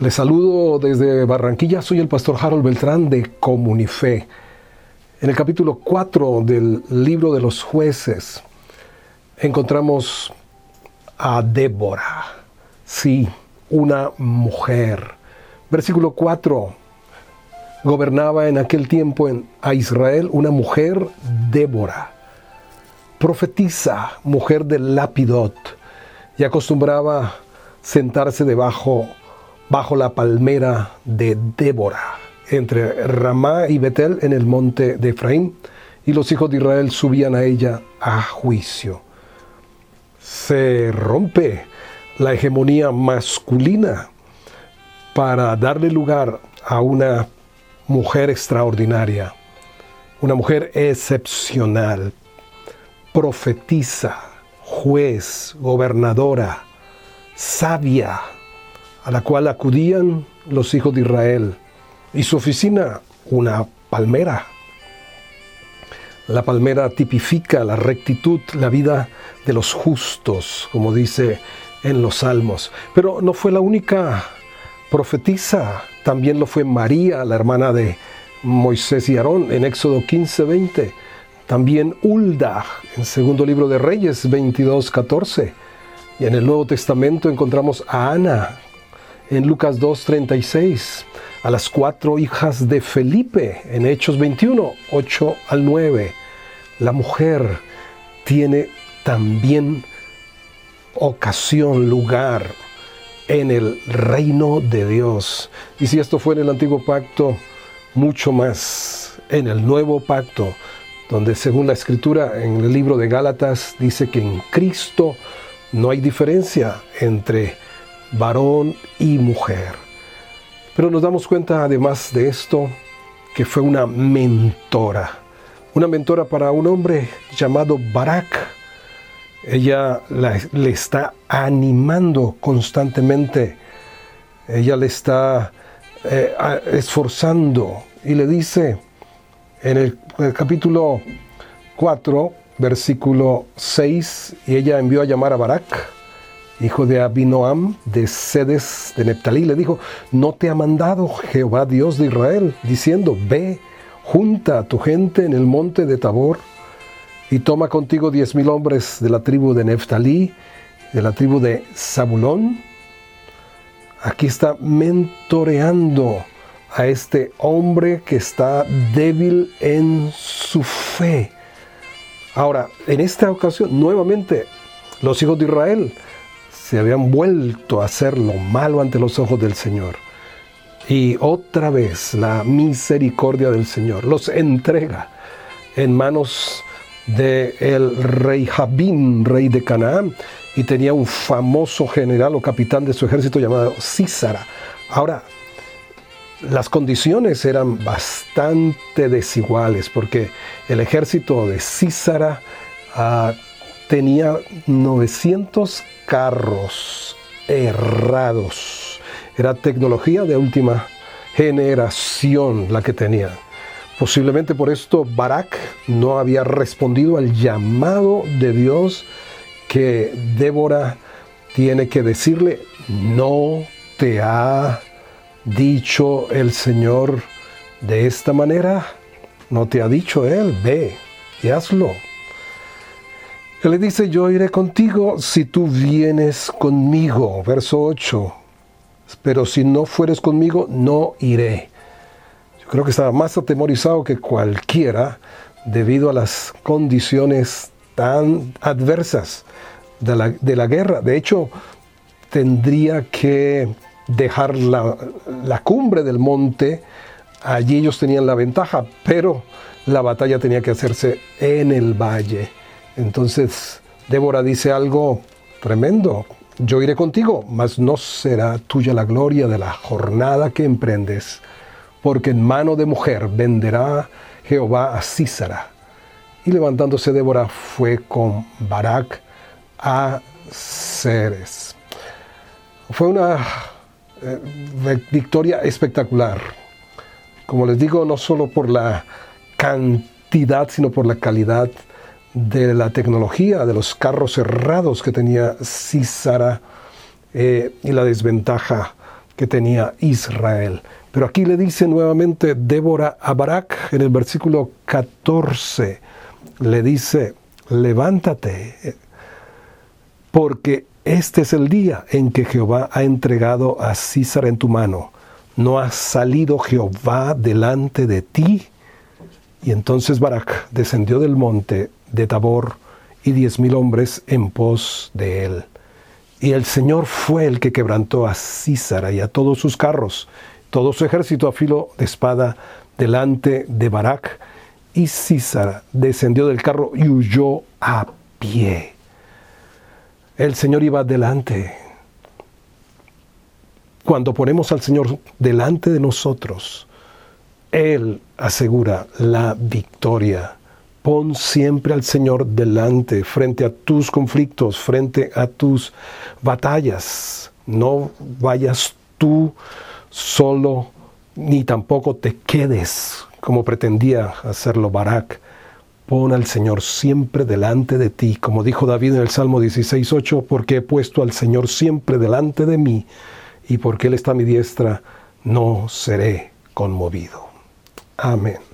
Les saludo desde Barranquilla, soy el pastor Harold Beltrán de Comunife. En el capítulo 4 del libro de los jueces encontramos a Débora, sí, una mujer. Versículo 4, gobernaba en aquel tiempo en, a Israel una mujer, Débora, profetiza, mujer de Lapidot, y acostumbraba sentarse debajo bajo la palmera de Débora, entre Ramá y Betel en el monte de Efraín, y los hijos de Israel subían a ella a juicio. Se rompe la hegemonía masculina para darle lugar a una mujer extraordinaria, una mujer excepcional, profetiza, juez, gobernadora, sabia, a la cual acudían los hijos de Israel, y su oficina una palmera. La palmera tipifica la rectitud, la vida de los justos, como dice en los salmos. Pero no fue la única profetisa, también lo fue María, la hermana de Moisés y Aarón, en Éxodo 15, 20. También Ulda, en segundo libro de Reyes 22, 14. Y en el Nuevo Testamento encontramos a Ana, en Lucas 2.36, a las cuatro hijas de Felipe en Hechos 21, 8 al 9. La mujer tiene también ocasión, lugar en el reino de Dios. Y si esto fue en el antiguo pacto, mucho más en el nuevo pacto, donde según la escritura en el libro de Gálatas dice que en Cristo no hay diferencia entre varón y mujer. Pero nos damos cuenta además de esto que fue una mentora, una mentora para un hombre llamado Barak. Ella le está animando constantemente, ella le está eh, esforzando y le dice en el, el capítulo 4, versículo 6, y ella envió a llamar a Barak hijo de Abinoam, de Sedes de Neptalí, le dijo, ¿no te ha mandado Jehová Dios de Israel, diciendo, ve, junta a tu gente en el monte de Tabor, y toma contigo diez mil hombres de la tribu de Neptalí, de la tribu de Zabulón? Aquí está mentoreando a este hombre que está débil en su fe. Ahora, en esta ocasión, nuevamente, los hijos de Israel se habían vuelto a hacer lo malo ante los ojos del Señor. Y otra vez la misericordia del Señor los entrega en manos del el rey Jabín, rey de Canaán, y tenía un famoso general o capitán de su ejército llamado Císara. Ahora, las condiciones eran bastante desiguales porque el ejército de Císara ah, tenía 900 carros errados. Era tecnología de última generación la que tenía. Posiblemente por esto Barak no había respondido al llamado de Dios que Débora tiene que decirle, no te ha dicho el Señor de esta manera, no te ha dicho Él, ve y hazlo. Él le dice, yo iré contigo si tú vienes conmigo. Verso 8. Pero si no fueres conmigo, no iré. Yo creo que estaba más atemorizado que cualquiera debido a las condiciones tan adversas de la, guerra. De hecho, tendría que dejar la cumbre del monte. Allí ellos tenían la ventaja, pero la batalla tenía que hacerse en el valle. Entonces Débora dice algo tremendo. Yo iré contigo, mas no será tuya la gloria de la jornada que emprendes, porque en mano de mujer venderá Jehová a Císara. Y levantándose Débora fue con Barak a Ceres. Fue una eh, victoria espectacular. Como les digo, no solo por la cantidad, sino por la calidad de la tecnología, de los carros cerrados que tenía Císara eh, y la desventaja que tenía Israel. Pero aquí le dice nuevamente Débora a Barak en el versículo 14, le dice, levántate, porque este es el día en que Jehová ha entregado a César en tu mano. ¿No ha salido Jehová delante de ti? Y entonces Barak descendió del monte de Tabor y diez mil hombres en pos de él. Y el Señor fue el que quebrantó a Císara y a todos sus carros, todo su ejército a filo de espada delante de Barak. Y Císara descendió del carro y huyó a pie. El Señor iba delante. Cuando ponemos al Señor delante de nosotros, Él asegura la victoria. Pon siempre al Señor delante, frente a tus conflictos, frente a tus batallas. No vayas tú solo, ni tampoco te quedes como pretendía hacerlo Barak. Pon al Señor siempre delante de ti, como dijo David en el Salmo 16.8, porque he puesto al Señor siempre delante de mí, y porque Él está a mi diestra, no seré conmovido. Amen.